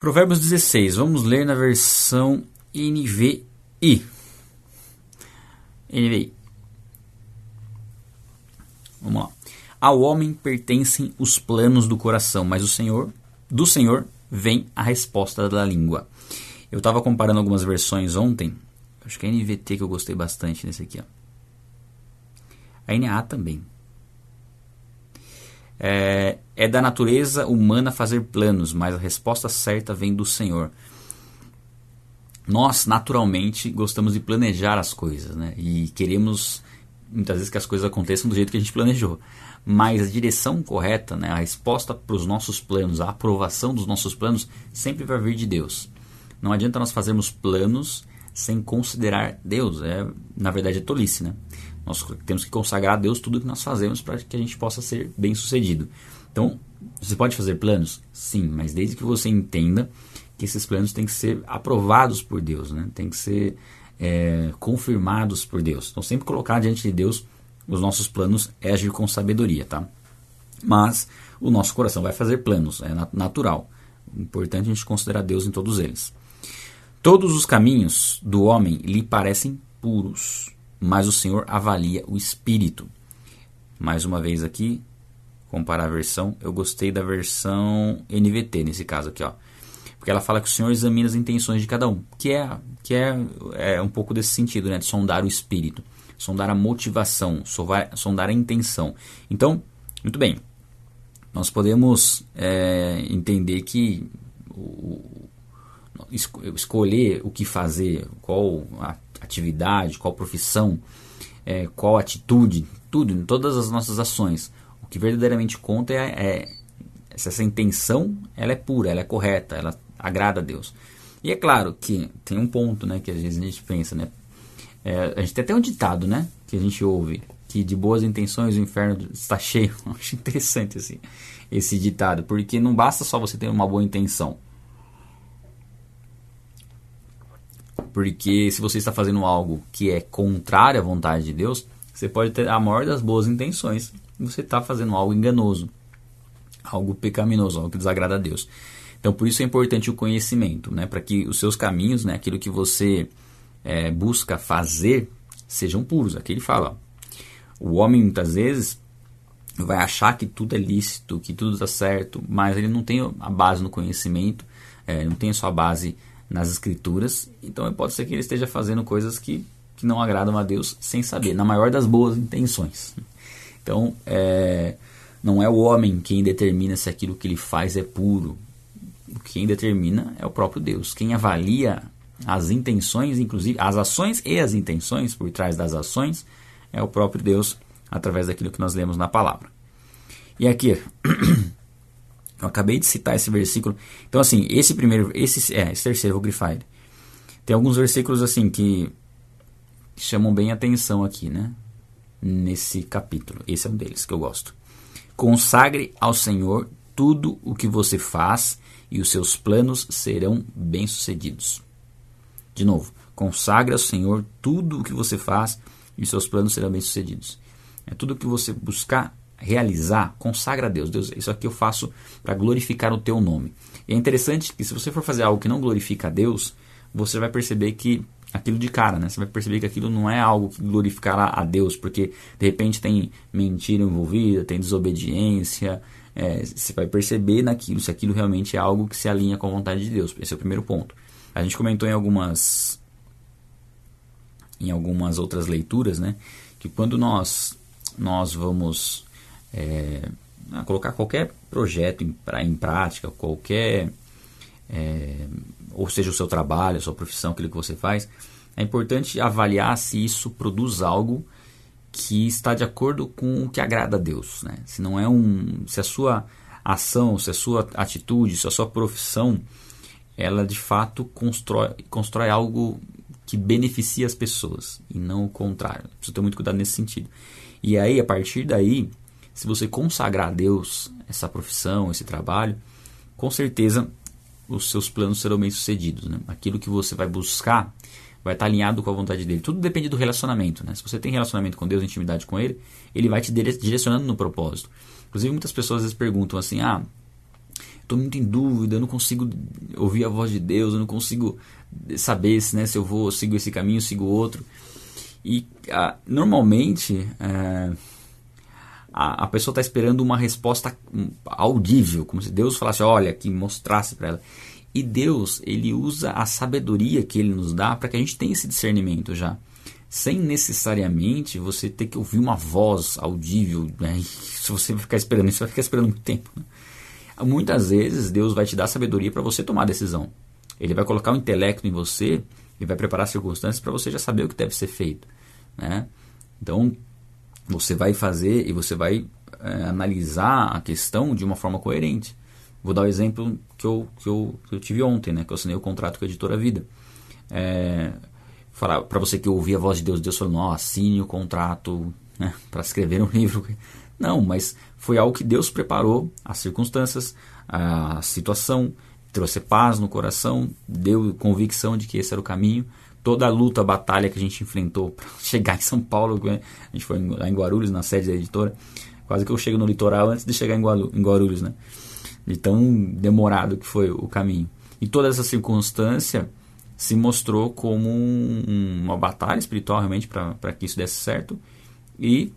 Provérbios 16, vamos ler na versão NVI. NVI. Vamos lá. Ao homem pertencem os planos do coração, mas o Senhor, do Senhor vem a resposta da língua. Eu estava comparando algumas versões ontem. Acho que é a NVT que eu gostei bastante nesse aqui. Ó. A NA também. É, é da natureza humana fazer planos, mas a resposta certa vem do Senhor. Nós, naturalmente, gostamos de planejar as coisas, né? E queremos, muitas vezes, que as coisas aconteçam do jeito que a gente planejou. Mas a direção correta, né? a resposta para os nossos planos, a aprovação dos nossos planos, sempre vai vir de Deus. Não adianta nós fazermos planos sem considerar Deus. É, na verdade, é tolice, né? Nós temos que consagrar a Deus tudo que nós fazemos para que a gente possa ser bem sucedido. Então, você pode fazer planos? Sim, mas desde que você entenda que esses planos têm que ser aprovados por Deus, né? têm que ser é, confirmados por Deus. Então, sempre colocar diante de Deus os nossos planos é agir com sabedoria, tá? Mas o nosso coração vai fazer planos, é natural. Importante a gente considerar Deus em todos eles. Todos os caminhos do homem lhe parecem puros, mas o Senhor avalia o espírito. Mais uma vez aqui, comparar a versão, eu gostei da versão NVT nesse caso aqui, ó. Porque ela fala que o Senhor examina as intenções de cada um, que é que é, é um pouco desse sentido, né, de sondar o espírito, sondar a motivação, sondar a intenção. Então, muito bem, nós podemos é, entender que o, escolher o que fazer, qual a atividade, qual profissão, é, qual atitude, tudo, em todas as nossas ações. O que verdadeiramente conta é, é se essa intenção ela é pura, ela é correta, ela agrada a Deus. E é claro que tem um ponto, né, que às vezes a gente pensa, né, é, a gente tem até um ditado, né, que a gente ouve, que de boas intenções o inferno está cheio. Acho interessante assim, esse ditado, porque não basta só você ter uma boa intenção. Porque se você está fazendo algo que é contrário à vontade de Deus, você pode ter a maior das boas intenções, você está fazendo algo enganoso, algo pecaminoso, algo que desagrada a Deus. Então, por isso é importante o conhecimento, né, para que os seus caminhos, né, aquilo que você é, busca fazer, sejam puros. Aqui ele fala: o homem muitas vezes vai achar que tudo é lícito, que tudo está certo, mas ele não tem a base no conhecimento, é, não tem a sua base nas escrituras, então pode ser que ele esteja fazendo coisas que, que não agradam a Deus sem saber, na maior das boas intenções. Então, é, não é o homem quem determina se aquilo que ele faz é puro. Quem determina é o próprio Deus. Quem avalia as intenções, inclusive as ações e as intenções por trás das ações, é o próprio Deus através daquilo que nós lemos na palavra. E aqui, Eu acabei de citar esse versículo. Então, assim, esse primeiro, esse, é, esse terceiro, vou grifar ele. Tem alguns versículos, assim, que chamam bem atenção aqui, né? Nesse capítulo. Esse é um deles que eu gosto. Consagre ao Senhor tudo o que você faz e os seus planos serão bem-sucedidos. De novo, consagre ao Senhor tudo o que você faz e os seus planos serão bem-sucedidos. É tudo o que você buscar realizar, consagra a Deus. Deus, isso aqui eu faço para glorificar o teu nome. E é interessante que se você for fazer algo que não glorifica a Deus, você vai perceber que aquilo de cara, né? Você vai perceber que aquilo não é algo que glorificará a Deus, porque de repente tem mentira envolvida, tem desobediência. É, você vai perceber naquilo se aquilo realmente é algo que se alinha com a vontade de Deus. Esse é o primeiro ponto. A gente comentou em algumas em algumas outras leituras, né, que quando nós nós vamos é, colocar qualquer projeto em, pra, em prática, qualquer, é, ou seja, o seu trabalho, a sua profissão, aquilo que você faz, é importante avaliar se isso produz algo que está de acordo com o que agrada a Deus, né? Se não é um, se a sua ação, se a sua atitude, se a sua profissão, ela de fato constrói, constrói algo que beneficia as pessoas e não o contrário. Preciso ter muito cuidado nesse sentido. E aí, a partir daí, se você consagrar a Deus essa profissão, esse trabalho, com certeza os seus planos serão bem sucedidos. Né? Aquilo que você vai buscar vai estar alinhado com a vontade dele. Tudo depende do relacionamento. Né? Se você tem relacionamento com Deus, intimidade com Ele, Ele vai te direcionando no propósito. Inclusive, muitas pessoas às vezes perguntam assim: ah, estou muito em dúvida, eu não consigo ouvir a voz de Deus, eu não consigo saber se, né, se eu vou sigo esse caminho, sigo outro. E ah, normalmente é, a, a, pessoa está esperando uma resposta audível, como se Deus falasse, olha, que mostrasse para ela. E Deus, ele usa a sabedoria que ele nos dá para que a gente tenha esse discernimento já. Sem necessariamente você ter que ouvir uma voz audível. Né? Se você ficar esperando isso, vai ficar esperando muito tempo. Né? Muitas vezes Deus vai te dar sabedoria para você tomar a decisão. Ele vai colocar o intelecto em você e vai preparar circunstâncias para você já saber o que deve ser feito. Né? Então, você vai fazer e você vai é, analisar a questão de uma forma coerente. Vou dar o exemplo que eu, que eu, que eu tive ontem, né? que eu assinei o contrato com a editora Vida. É, para você que ouvia a voz de Deus, Deus falou, não, assine o contrato né, para escrever um livro. Não, mas foi algo que Deus preparou, as circunstâncias, a situação, trouxe paz no coração, deu convicção de que esse era o caminho. Toda a luta, a batalha que a gente enfrentou para chegar em São Paulo, a gente foi lá em Guarulhos, na sede da editora, quase que eu chego no litoral antes de chegar em Guarulhos, né? De tão demorado que foi o caminho. E toda essa circunstância se mostrou como um, uma batalha espiritual realmente para que isso desse certo e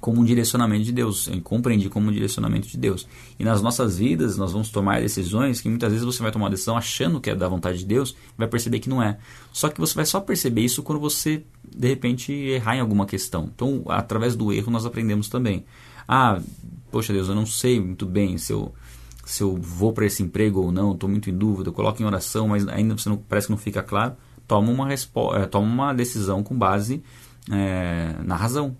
como um direcionamento de Deus. Eu compreendi como um direcionamento de Deus. E nas nossas vidas, nós vamos tomar decisões que muitas vezes você vai tomar uma decisão achando que é da vontade de Deus vai perceber que não é. Só que você vai só perceber isso quando você, de repente, errar em alguma questão. Então, através do erro, nós aprendemos também. Ah, poxa Deus, eu não sei muito bem se eu, se eu vou para esse emprego ou não, estou muito em dúvida, coloco em oração, mas ainda você não, parece que não fica claro. Toma uma, é, toma uma decisão com base é, na razão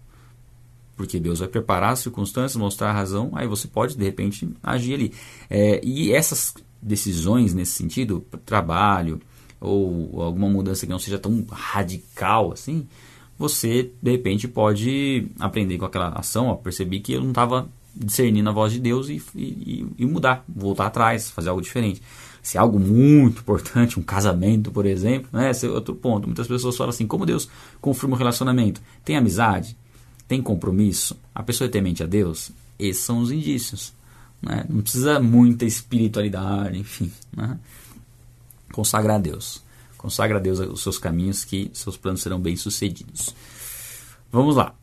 porque Deus vai preparar as circunstâncias, mostrar a razão, aí você pode de repente agir ali. É, e essas decisões nesse sentido, trabalho ou alguma mudança que não seja tão radical assim, você de repente pode aprender com aquela ação, ó, perceber que eu não estava discernindo a voz de Deus e, e, e, mudar, voltar atrás, fazer algo diferente. Se é algo muito importante, um casamento, por exemplo, né, esse é outro ponto. Muitas pessoas falam assim: como Deus confirma o relacionamento? Tem amizade? Tem compromisso, a pessoa é temente a Deus, esses são os indícios. Né? Não precisa muita espiritualidade, enfim. Né? Consagra a Deus. Consagra a Deus os seus caminhos, que seus planos serão bem sucedidos. Vamos lá.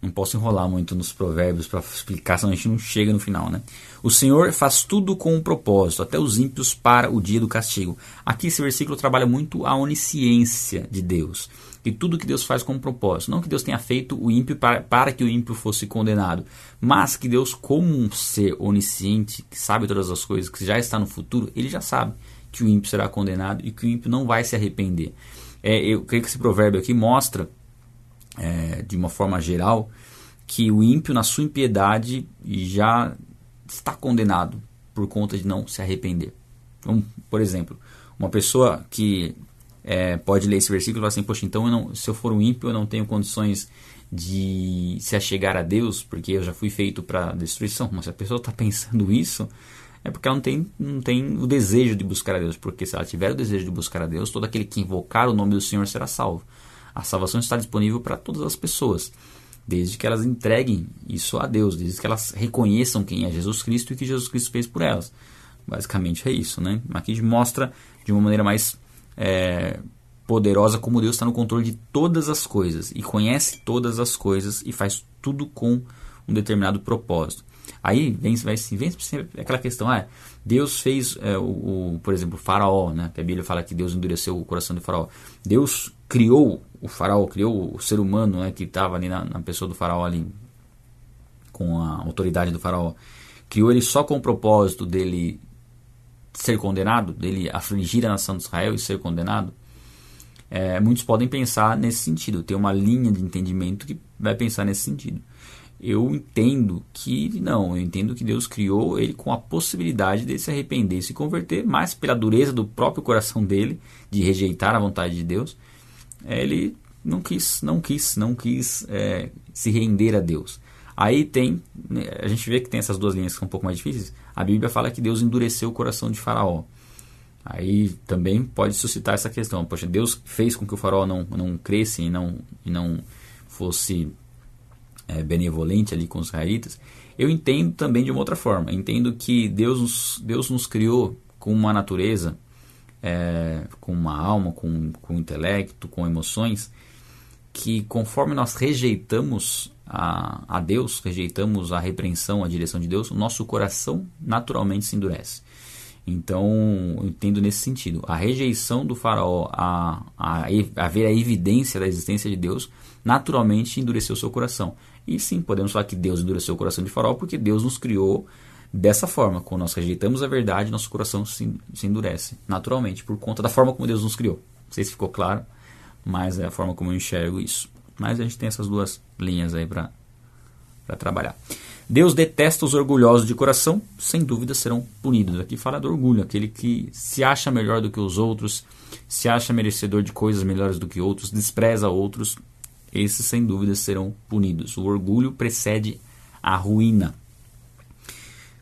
Não posso enrolar muito nos provérbios para explicar, senão a gente não chega no final, né? O Senhor faz tudo com um propósito, até os ímpios para o dia do castigo. Aqui esse versículo trabalha muito a onisciência de Deus e tudo que Deus faz com um propósito. Não que Deus tenha feito o ímpio para, para que o ímpio fosse condenado, mas que Deus, como um ser onisciente, que sabe todas as coisas, que já está no futuro, ele já sabe que o ímpio será condenado e que o ímpio não vai se arrepender. É, eu creio que esse provérbio aqui mostra, é, de uma forma geral, que o ímpio, na sua impiedade, já está condenado por conta de não se arrepender. Então, por exemplo, uma pessoa que é, pode ler esse versículo e falar assim: Poxa, então eu não, se eu for um ímpio, eu não tenho condições de se achegar a Deus, porque eu já fui feito para destruição. Mas se a pessoa está pensando isso, é porque ela não tem, não tem o desejo de buscar a Deus. Porque se ela tiver o desejo de buscar a Deus, todo aquele que invocar o nome do Senhor será salvo. A salvação está disponível para todas as pessoas, desde que elas entreguem isso a Deus, desde que elas reconheçam quem é Jesus Cristo e o que Jesus Cristo fez por elas. Basicamente é isso, né? Aqui mostra de uma maneira mais é, poderosa como Deus está no controle de todas as coisas e conhece todas as coisas e faz tudo com um determinado propósito. Aí vem, vai, vem aquela questão, ah, Deus fez, é, o, o, por exemplo, o faraó, né, que a Bíblia fala que Deus endureceu o coração do faraó. Deus criou o faraó, criou o ser humano né, que estava ali na, na pessoa do faraó ali, com a autoridade do faraó. Criou ele só com o propósito dele ser condenado, dele afligir a nação de Israel e ser condenado, é, muitos podem pensar nesse sentido. Tem uma linha de entendimento que vai pensar nesse sentido. Eu entendo que não, eu entendo que Deus criou ele com a possibilidade de se arrepender e se converter, mas pela dureza do próprio coração dele, de rejeitar a vontade de Deus, é, ele não quis, não quis, não quis é, se render a Deus. Aí tem, né, a gente vê que tem essas duas linhas que são um pouco mais difíceis. A Bíblia fala que Deus endureceu o coração de Faraó. Aí também pode suscitar essa questão. Poxa, Deus fez com que o faraó não, não cresce e não, e não fosse é, benevolente ali com os israelitas. Eu entendo também de uma outra forma. entendo que Deus nos, Deus nos criou com uma natureza, é, com uma alma, com, com intelecto, com emoções, que conforme nós rejeitamos a, a Deus, rejeitamos a repreensão, a direção de Deus, o nosso coração naturalmente se endurece. Então, eu entendo nesse sentido. A rejeição do faraó a, a, a ver a evidência da existência de Deus, naturalmente endureceu seu coração. E sim, podemos falar que Deus endureceu o coração de faraó porque Deus nos criou dessa forma. Quando nós rejeitamos a verdade, nosso coração se, se endurece, naturalmente, por conta da forma como Deus nos criou. Não sei se ficou claro, mas é a forma como eu enxergo isso. Mas a gente tem essas duas linhas aí para trabalhar. Deus detesta os orgulhosos de coração, sem dúvida serão punidos. Aqui fala do orgulho, aquele que se acha melhor do que os outros, se acha merecedor de coisas melhores do que outros, despreza outros, esses sem dúvida serão punidos. O orgulho precede a ruína.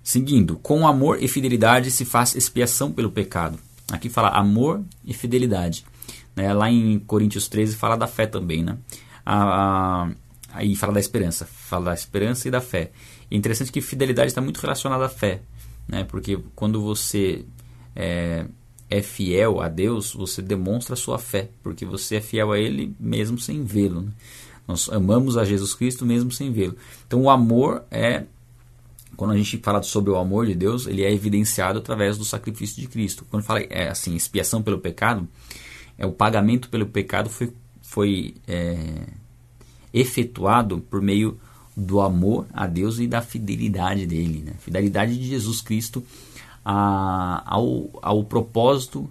Seguindo, com amor e fidelidade se faz expiação pelo pecado. Aqui fala amor e fidelidade. Né? Lá em Coríntios 13 fala da fé também. Né? A, a, aí fala da esperança. Fala da esperança e da fé. É interessante que fidelidade está muito relacionada à fé, né? Porque quando você é, é fiel a Deus, você demonstra a sua fé, porque você é fiel a Ele mesmo sem vê-lo. Né? Nós amamos a Jesus Cristo mesmo sem vê-lo. Então o amor é quando a gente fala sobre o amor de Deus, ele é evidenciado através do sacrifício de Cristo. Quando fala é, assim, expiação pelo pecado, é o pagamento pelo pecado foi, foi é, efetuado por meio do amor a Deus e da fidelidade dele, né? fidelidade de Jesus Cristo a, ao, ao propósito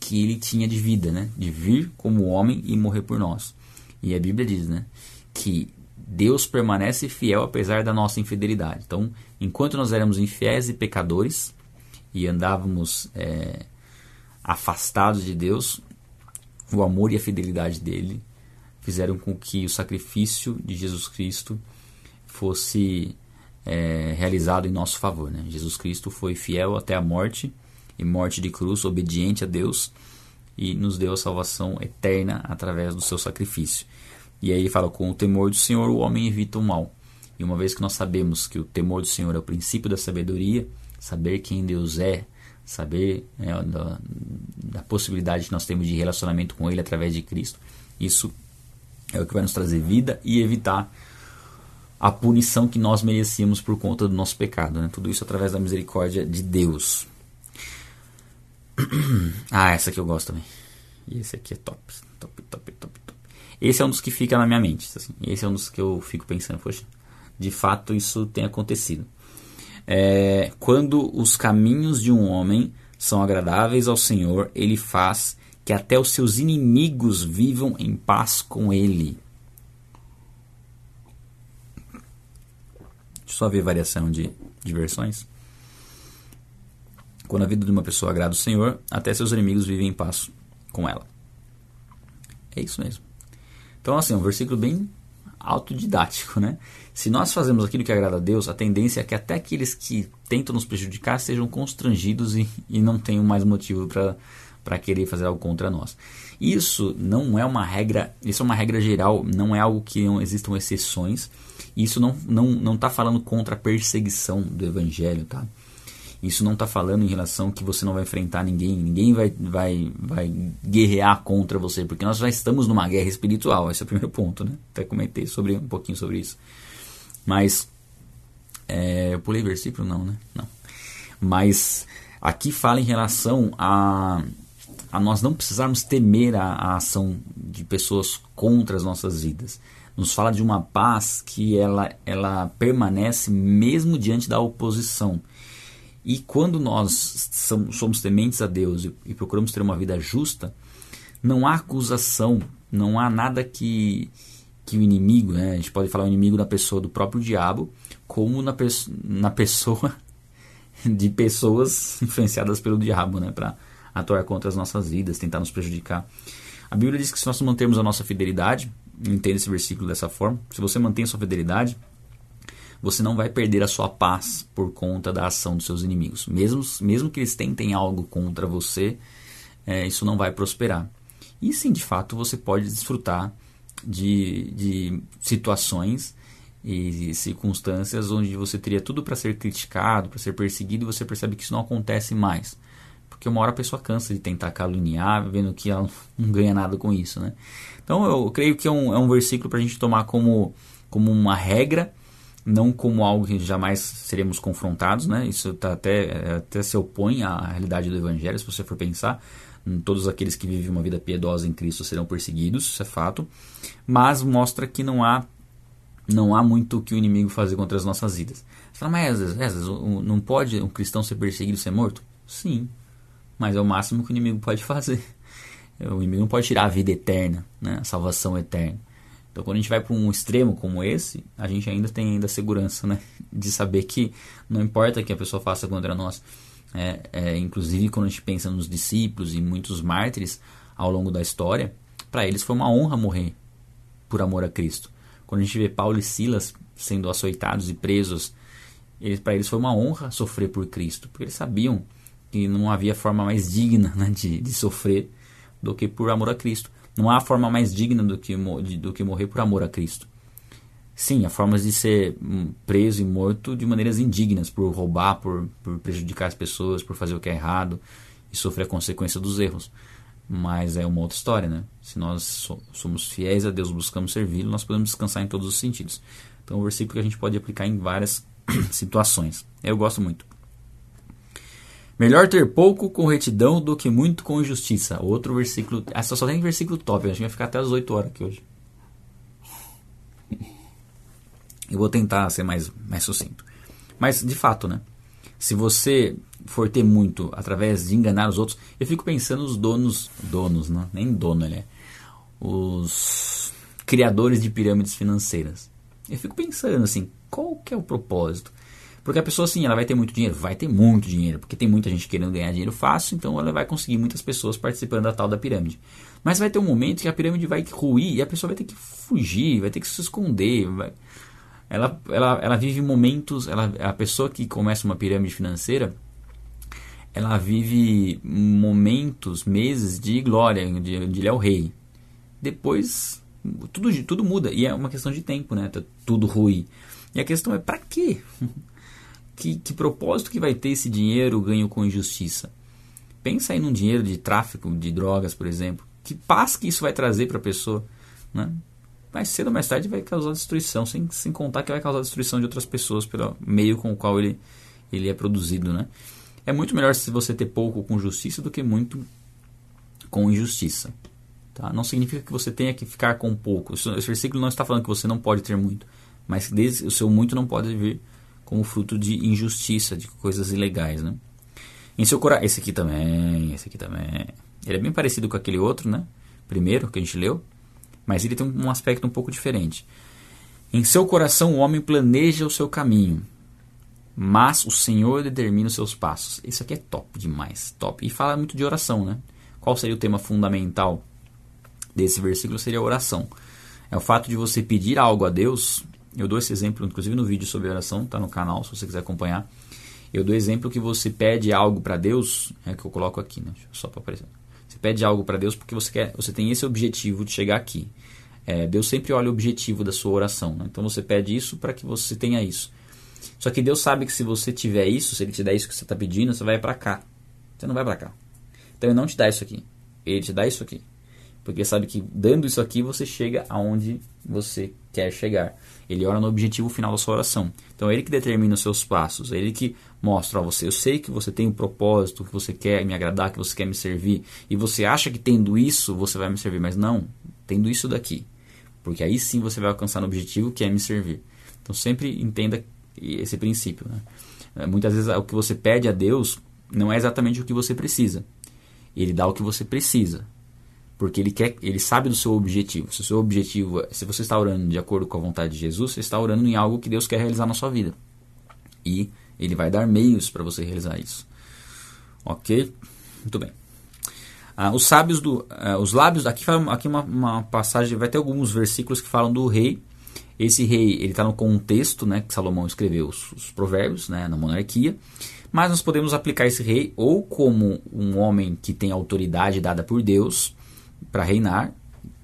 que ele tinha de vida, né? de vir como homem e morrer por nós. E a Bíblia diz né? que Deus permanece fiel apesar da nossa infidelidade. Então, enquanto nós éramos infiéis e pecadores e andávamos é, afastados de Deus, o amor e a fidelidade dele fizeram com que o sacrifício de Jesus Cristo fosse é, realizado em nosso favor. Né? Jesus Cristo foi fiel até a morte e morte de cruz, obediente a Deus e nos deu a salvação eterna através do seu sacrifício. E aí ele fala: com o temor do Senhor o homem evita o mal. E uma vez que nós sabemos que o temor do Senhor é o princípio da sabedoria, saber quem Deus é, saber é, da, da possibilidade que nós temos de relacionamento com Ele através de Cristo, isso é o que vai nos trazer vida e evitar a punição que nós merecíamos por conta do nosso pecado. Né? Tudo isso através da misericórdia de Deus. ah, essa aqui eu gosto também. E esse aqui é top, top, top, top, top. Esse é um dos que fica na minha mente. Assim. Esse é um dos que eu fico pensando, poxa, de fato isso tem acontecido. É, quando os caminhos de um homem são agradáveis ao Senhor, ele faz que até os seus inimigos vivam em paz com ele. só ver variação de, de versões. Quando a vida de uma pessoa agrada o Senhor, até seus inimigos vivem em paz com ela. É isso mesmo. Então, assim, é um versículo bem autodidático, né? Se nós fazemos aquilo que agrada a Deus, a tendência é que até aqueles que tentam nos prejudicar sejam constrangidos e, e não tenham mais motivo para querer fazer algo contra nós. Isso não é uma regra, isso é uma regra geral, não é algo que não existam exceções. Isso não está não, não tá falando contra a perseguição do evangelho, tá? Isso não está falando em relação que você não vai enfrentar ninguém, ninguém vai, vai, vai guerrear contra você, porque nós já estamos numa guerra espiritual, esse é o primeiro ponto, né? Até comentei sobre, um pouquinho sobre isso. Mas, é, eu pulei versículo? Não, né? Não. Mas, aqui fala em relação a, a nós não precisarmos temer a, a ação de pessoas contra as nossas vidas nos fala de uma paz que ela, ela permanece mesmo diante da oposição. E quando nós somos tementes a Deus e, e procuramos ter uma vida justa, não há acusação, não há nada que, que o inimigo, né, a gente pode falar o inimigo da pessoa do próprio diabo, como na, na pessoa de pessoas influenciadas pelo diabo, né, para atuar contra as nossas vidas, tentar nos prejudicar. A Bíblia diz que se nós mantermos a nossa fidelidade, entenda esse versículo dessa forma, se você mantém a sua fidelidade, você não vai perder a sua paz por conta da ação dos seus inimigos. Mesmo, mesmo que eles tentem algo contra você, é, isso não vai prosperar. E sim, de fato, você pode desfrutar de, de situações e circunstâncias onde você teria tudo para ser criticado, para ser perseguido, e você percebe que isso não acontece mais. Porque uma hora a pessoa cansa de tentar caluniar, vendo que ela não ganha nada com isso. Né? Então eu creio que é um, é um versículo para a gente tomar como, como uma regra, não como algo que jamais seremos confrontados. Né? Isso tá até, até se opõe à realidade do Evangelho, se você for pensar. Todos aqueles que vivem uma vida piedosa em Cristo serão perseguidos, isso é fato. Mas mostra que não há não há muito o que o inimigo fazer contra as nossas vidas. Você fala, mas às vezes, não pode um cristão ser perseguido ser morto? Sim, mas é o máximo que o inimigo pode fazer. O inimigo não pode tirar a vida eterna, né? a salvação eterna. Então, quando a gente vai para um extremo como esse, a gente ainda tem ainda segurança né? de saber que não importa o que a pessoa faça contra nós. É, é, inclusive, quando a gente pensa nos discípulos e muitos mártires ao longo da história, para eles foi uma honra morrer por amor a Cristo. Quando a gente vê Paulo e Silas sendo açoitados e presos, eles, para eles foi uma honra sofrer por Cristo, porque eles sabiam que não havia forma mais digna né, de, de sofrer do que por amor a Cristo. Não há forma mais digna do que, do que morrer por amor a Cristo. Sim, há formas de ser hum, preso e morto de maneiras indignas, por roubar, por, por prejudicar as pessoas, por fazer o que é errado e sofrer a consequência dos erros. Mas é uma outra história, né? Se nós somos fiéis a Deus, buscamos servi-lo, nós podemos descansar em todos os sentidos. Então, é um versículo que a gente pode aplicar em várias situações. Eu gosto muito. Melhor ter pouco com retidão do que muito com injustiça. Outro versículo. Essa só tem versículo top. Acho que vai ficar até as 8 horas aqui hoje. Eu vou tentar ser mais, mais sucinto. Mas, de fato, né? Se você for ter muito através de enganar os outros, eu fico pensando os donos, donos, não, nem dono ele é, os criadores de pirâmides financeiras. Eu fico pensando assim, qual que é o propósito? Porque a pessoa assim, ela vai ter muito dinheiro, vai ter muito dinheiro, porque tem muita gente querendo ganhar dinheiro fácil, então ela vai conseguir muitas pessoas participando da tal da pirâmide. Mas vai ter um momento que a pirâmide vai ruir e a pessoa vai ter que fugir, vai ter que se esconder, vai... ela, ela, ela vive momentos, ela, a pessoa que começa uma pirâmide financeira, ela vive momentos, meses de glória, de, de ele é o rei. Depois, tudo, tudo muda. E é uma questão de tempo, né? Tá tudo ruim. E a questão é, para quê? Que, que propósito que vai ter esse dinheiro ganho com injustiça? Pensa aí num dinheiro de tráfico de drogas, por exemplo. Que paz que isso vai trazer para a pessoa, né? Mais cedo ou mais tarde vai causar destruição, sem, sem contar que vai causar destruição de outras pessoas pelo meio com o qual ele, ele é produzido, né? É muito melhor se você ter pouco com justiça do que muito com injustiça. Tá? Não significa que você tenha que ficar com pouco. Esse versículo não está falando que você não pode ter muito, mas o seu muito não pode vir como fruto de injustiça, de coisas ilegais, né? Em seu coração, esse aqui também, esse aqui também. Ele é bem parecido com aquele outro, né? Primeiro que a gente leu, mas ele tem um aspecto um pouco diferente. Em seu coração o homem planeja o seu caminho, mas o Senhor determina os seus passos. Isso aqui é top demais, top. E fala muito de oração, né? Qual seria o tema fundamental desse versículo? Seria a oração. É o fato de você pedir algo a Deus. Eu dou esse exemplo, inclusive no vídeo sobre oração, tá no canal, se você quiser acompanhar. Eu dou exemplo que você pede algo para Deus, é que eu coloco aqui, né? Só para aparecer. Você pede algo para Deus porque você quer, você tem esse objetivo de chegar aqui. É, Deus sempre olha o objetivo da sua oração. Né? Então você pede isso para que você tenha isso. Só que Deus sabe que se você tiver isso, se Ele te der isso que você está pedindo, você vai para cá. Você não vai para cá. Então Ele não te dá isso aqui. Ele te dá isso aqui. Porque sabe que dando isso aqui você chega aonde você quer chegar. Ele ora no objetivo final da sua oração. Então é ele que determina os seus passos, é ele que mostra a você. Eu sei que você tem um propósito, que você quer me agradar, que você quer me servir, e você acha que tendo isso você vai me servir, mas não, tendo isso daqui. Porque aí sim você vai alcançar no objetivo que é me servir. Então sempre entenda esse princípio. Né? É, muitas vezes o que você pede a Deus não é exatamente o que você precisa. Ele dá o que você precisa. Porque ele quer, ele sabe do seu objetivo. Se o seu objetivo, se você está orando de acordo com a vontade de Jesus, você está orando em algo que Deus quer realizar na sua vida. E ele vai dar meios para você realizar isso. OK? Muito bem. Ah, os sábios do, ah, os lábios, aqui, aqui uma, uma passagem, vai ter alguns versículos que falam do rei esse rei ele está no contexto né, que Salomão escreveu os, os, provérbios né, na monarquia, mas nós podemos aplicar esse rei ou como um homem que tem autoridade dada por Deus para reinar,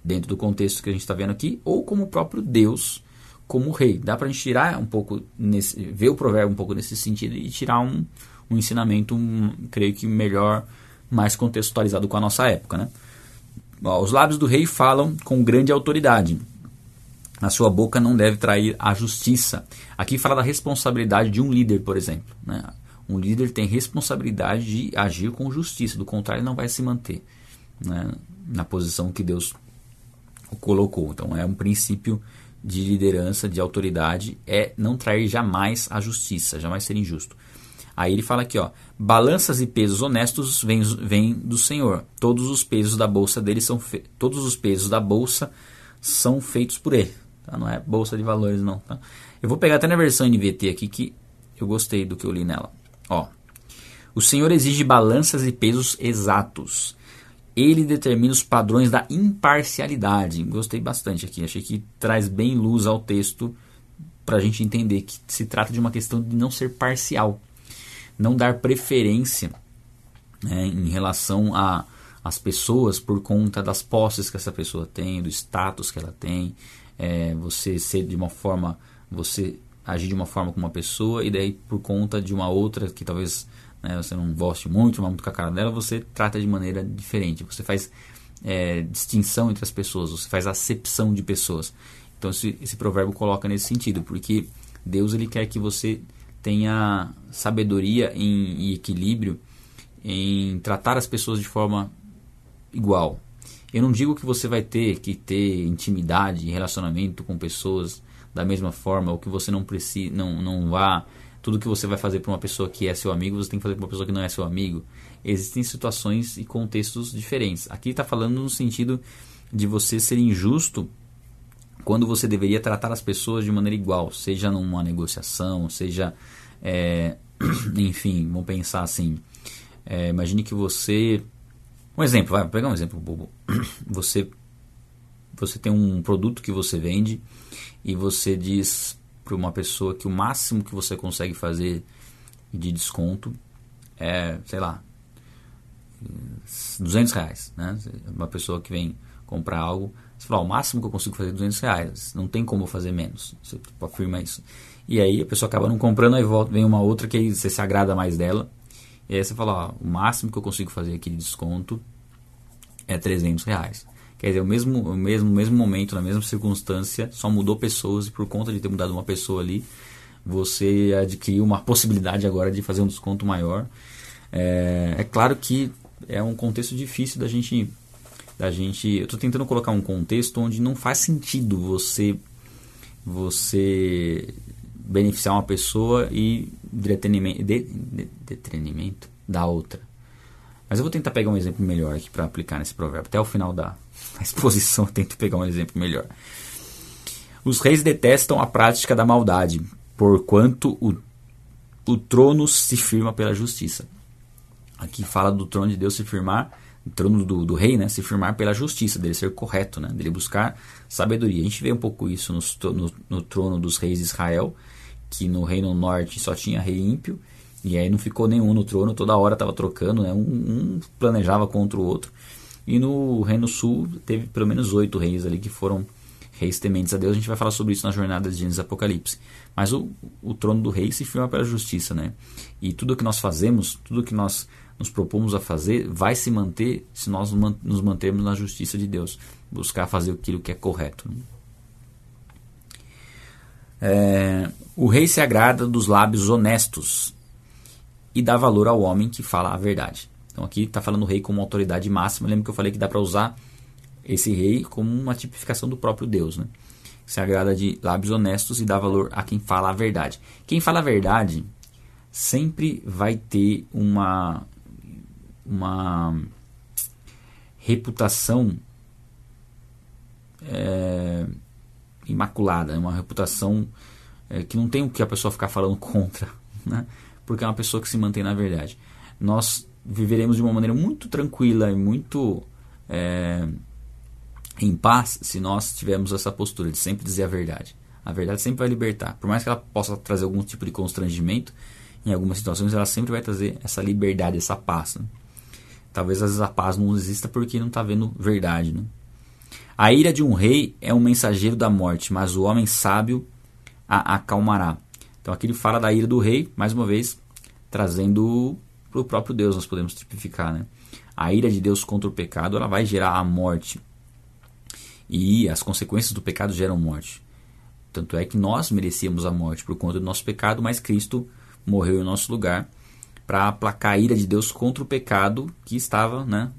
dentro do contexto que a gente está vendo aqui, ou como o próprio Deus como rei. Dá para a gente tirar um pouco, nesse, ver o provérbio um pouco nesse sentido e tirar um, um ensinamento, um, creio que melhor, mais contextualizado com a nossa época. Né? Ó, os lábios do rei falam com grande autoridade. A sua boca não deve trair a justiça. Aqui fala da responsabilidade de um líder, por exemplo. Né? Um líder tem responsabilidade de agir com justiça, do contrário, não vai se manter né? Na posição que Deus o colocou. Então, é um princípio de liderança, de autoridade, é não trair jamais a justiça, jamais ser injusto. Aí ele fala aqui, ó, balanças e pesos honestos vêm, vêm do Senhor. Todos os pesos da bolsa dele são todos os pesos da bolsa são feitos por ele. Tá? Não é bolsa de valores não. Tá? Eu vou pegar até na versão NVT aqui que eu gostei do que eu li nela. Ó, o Senhor exige balanças e pesos exatos ele determina os padrões da imparcialidade. Gostei bastante aqui, achei que traz bem luz ao texto para a gente entender que se trata de uma questão de não ser parcial, não dar preferência né, em relação a as pessoas por conta das posses que essa pessoa tem, do status que ela tem, é, você ser de uma forma, você agir de uma forma com uma pessoa e daí por conta de uma outra que talvez né, você não goste muito, mas muito com a cara dela, você trata de maneira diferente. Você faz é, distinção entre as pessoas, você faz acepção de pessoas. Então esse, esse provérbio coloca nesse sentido, porque Deus ele quer que você tenha sabedoria em, e equilíbrio em tratar as pessoas de forma igual. Eu não digo que você vai ter que ter intimidade, relacionamento com pessoas da mesma forma, ou que você não precisa, não, não vá tudo que você vai fazer para uma pessoa que é seu amigo, você tem que fazer para uma pessoa que não é seu amigo. Existem situações e contextos diferentes. Aqui está falando no sentido de você ser injusto quando você deveria tratar as pessoas de maneira igual, seja numa negociação, seja, é, enfim, vamos pensar assim. É, imagine que você, um exemplo, vai pegar um exemplo bobo. Você, você tem um produto que você vende e você diz para uma pessoa que o máximo que você consegue fazer de desconto é, sei lá, 200 reais, né? Uma pessoa que vem comprar algo, você fala, o máximo que eu consigo fazer é 200 reais, não tem como fazer menos, você afirma isso. E aí a pessoa acaba não comprando, aí volta, vem uma outra que aí você se agrada mais dela, e aí você fala, ó, o máximo que eu consigo fazer aqui de desconto é 300 reais. Quer dizer, o mesmo, o mesmo, mesmo momento, na mesma circunstância, só mudou pessoas e por conta de ter mudado uma pessoa ali, você adquiriu uma possibilidade agora de fazer um desconto maior. É, é claro que é um contexto difícil da gente. Da gente eu estou tentando colocar um contexto onde não faz sentido você você beneficiar uma pessoa e detenimento, de, de, detenimento da outra. Mas eu vou tentar pegar um exemplo melhor aqui para aplicar nesse provérbio. Até o final da exposição eu tento pegar um exemplo melhor. Os reis detestam a prática da maldade, porquanto o, o trono se firma pela justiça. Aqui fala do trono de Deus se firmar, o trono do, do rei, né, se firmar pela justiça, dele ser correto, né, dele buscar sabedoria. A gente vê um pouco isso no, no, no trono dos reis de Israel, que no reino norte só tinha rei ímpio, e aí não ficou nenhum no trono, toda hora estava trocando, né? Um, um, planejava contra o outro. E no Reino Sul teve pelo menos oito reis ali que foram reis tementes a Deus. A gente vai falar sobre isso na jornada de Gênesis Apocalipse. Mas o, o trono do rei se firma pela justiça, né? E tudo que nós fazemos, tudo que nós nos propomos a fazer, vai se manter se nós nos mantermos na justiça de Deus. Buscar fazer aquilo que é correto. É, o rei se agrada dos lábios honestos e dá valor ao homem que fala a verdade. Então aqui está falando o rei como autoridade máxima. Lembra que eu falei que dá para usar esse rei como uma tipificação do próprio Deus, né? Se agrada de lábios honestos e dá valor a quem fala a verdade. Quem fala a verdade sempre vai ter uma uma reputação é, imaculada, uma reputação é, que não tem o que a pessoa ficar falando contra, né? porque é uma pessoa que se mantém na verdade. Nós viveremos de uma maneira muito tranquila e muito é, em paz se nós tivermos essa postura de sempre dizer a verdade. A verdade sempre vai libertar. Por mais que ela possa trazer algum tipo de constrangimento, em algumas situações ela sempre vai trazer essa liberdade, essa paz. Né? Talvez às vezes a paz não exista porque não está vendo verdade. Né? A ira de um rei é um mensageiro da morte, mas o homem sábio a acalmará. Então aqui ele fala da ira do rei, mais uma vez, trazendo para o próprio Deus, nós podemos tipificar. Né? A ira de Deus contra o pecado ela vai gerar a morte. E as consequências do pecado geram morte. Tanto é que nós merecíamos a morte por conta do nosso pecado, mas Cristo morreu em nosso lugar para aplacar a ira de Deus contra o pecado que estava né,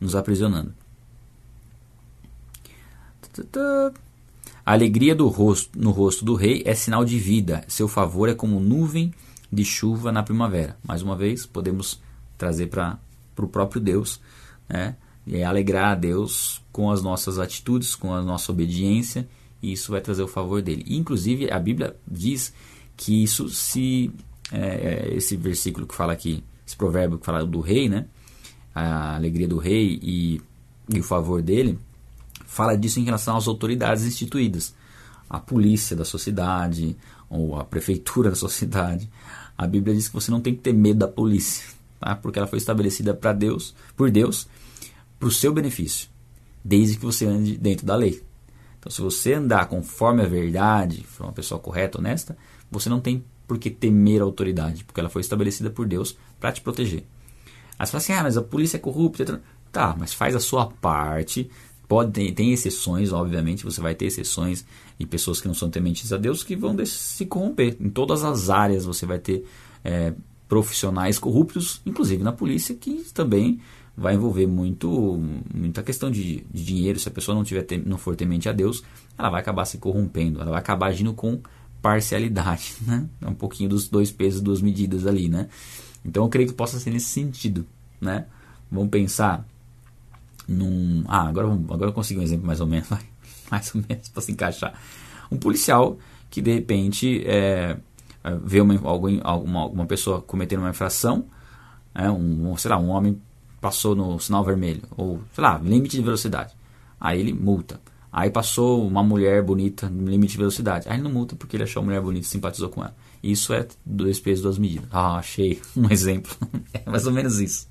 nos aprisionando. A alegria do rosto, no rosto do rei é sinal de vida. Seu favor é como nuvem de chuva na primavera. Mais uma vez, podemos trazer para o próprio Deus, né? E alegrar a Deus com as nossas atitudes, com a nossa obediência, e isso vai trazer o favor dele. inclusive, a Bíblia diz que isso se. É, é, esse versículo que fala aqui, esse provérbio que fala do rei, né? A alegria do rei e, e o favor dele, fala disso em relação às autoridades instituídas. A polícia da sociedade, ou a prefeitura da sociedade. A Bíblia diz que você não tem que ter medo da polícia, tá? porque ela foi estabelecida para Deus, por Deus, para o seu benefício, desde que você ande dentro da lei. Então, se você andar conforme a verdade, for uma pessoa correta, honesta, você não tem por que temer a autoridade, porque ela foi estabelecida por Deus para te proteger. Aí você fala assim, ah, mas a polícia é corrupta. Tá, mas faz a sua parte. Pode ter, tem exceções, obviamente, você vai ter exceções e pessoas que não são tementes a Deus que vão se corromper. Em todas as áreas você vai ter é, profissionais corruptos, inclusive na polícia, que também vai envolver muito muita questão de, de dinheiro. Se a pessoa não, tiver, não for temente a Deus, ela vai acabar se corrompendo, ela vai acabar agindo com parcialidade, né? É um pouquinho dos dois pesos, duas medidas ali, né? Então eu creio que possa ser nesse sentido, né? Vamos pensar num... Ah, agora, agora eu consegui um exemplo mais ou menos, mais ou menos para se encaixar. Um policial que de repente é, é vê uma, alguém, alguma, alguma pessoa cometendo uma infração, é, um, sei lá, um homem passou no sinal vermelho, ou sei lá, limite de velocidade. Aí ele multa. Aí passou uma mulher bonita no limite de velocidade. Aí ele não multa porque ele achou a mulher bonita e simpatizou com ela. Isso é dois pesos, duas medidas. Ah, achei um exemplo. é mais ou menos isso.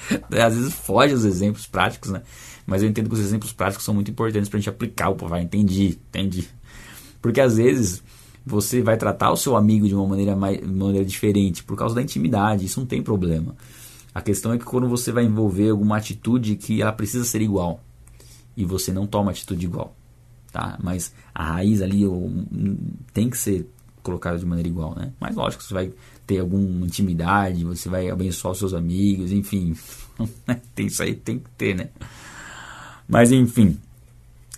Às vezes foge os exemplos práticos, né? Mas eu entendo que os exemplos práticos são muito importantes para a gente aplicar. Pô, vai, entendi, entendi. Porque às vezes você vai tratar o seu amigo de uma maneira, mais, maneira diferente por causa da intimidade. Isso não tem problema. A questão é que quando você vai envolver alguma atitude que ela precisa ser igual e você não toma atitude igual, tá? Mas a raiz ali tem que ser colocada de maneira igual, né? Mas lógico, você vai ter alguma intimidade, você vai abençoar os seus amigos, enfim, tem isso aí tem que ter, né? Mas enfim,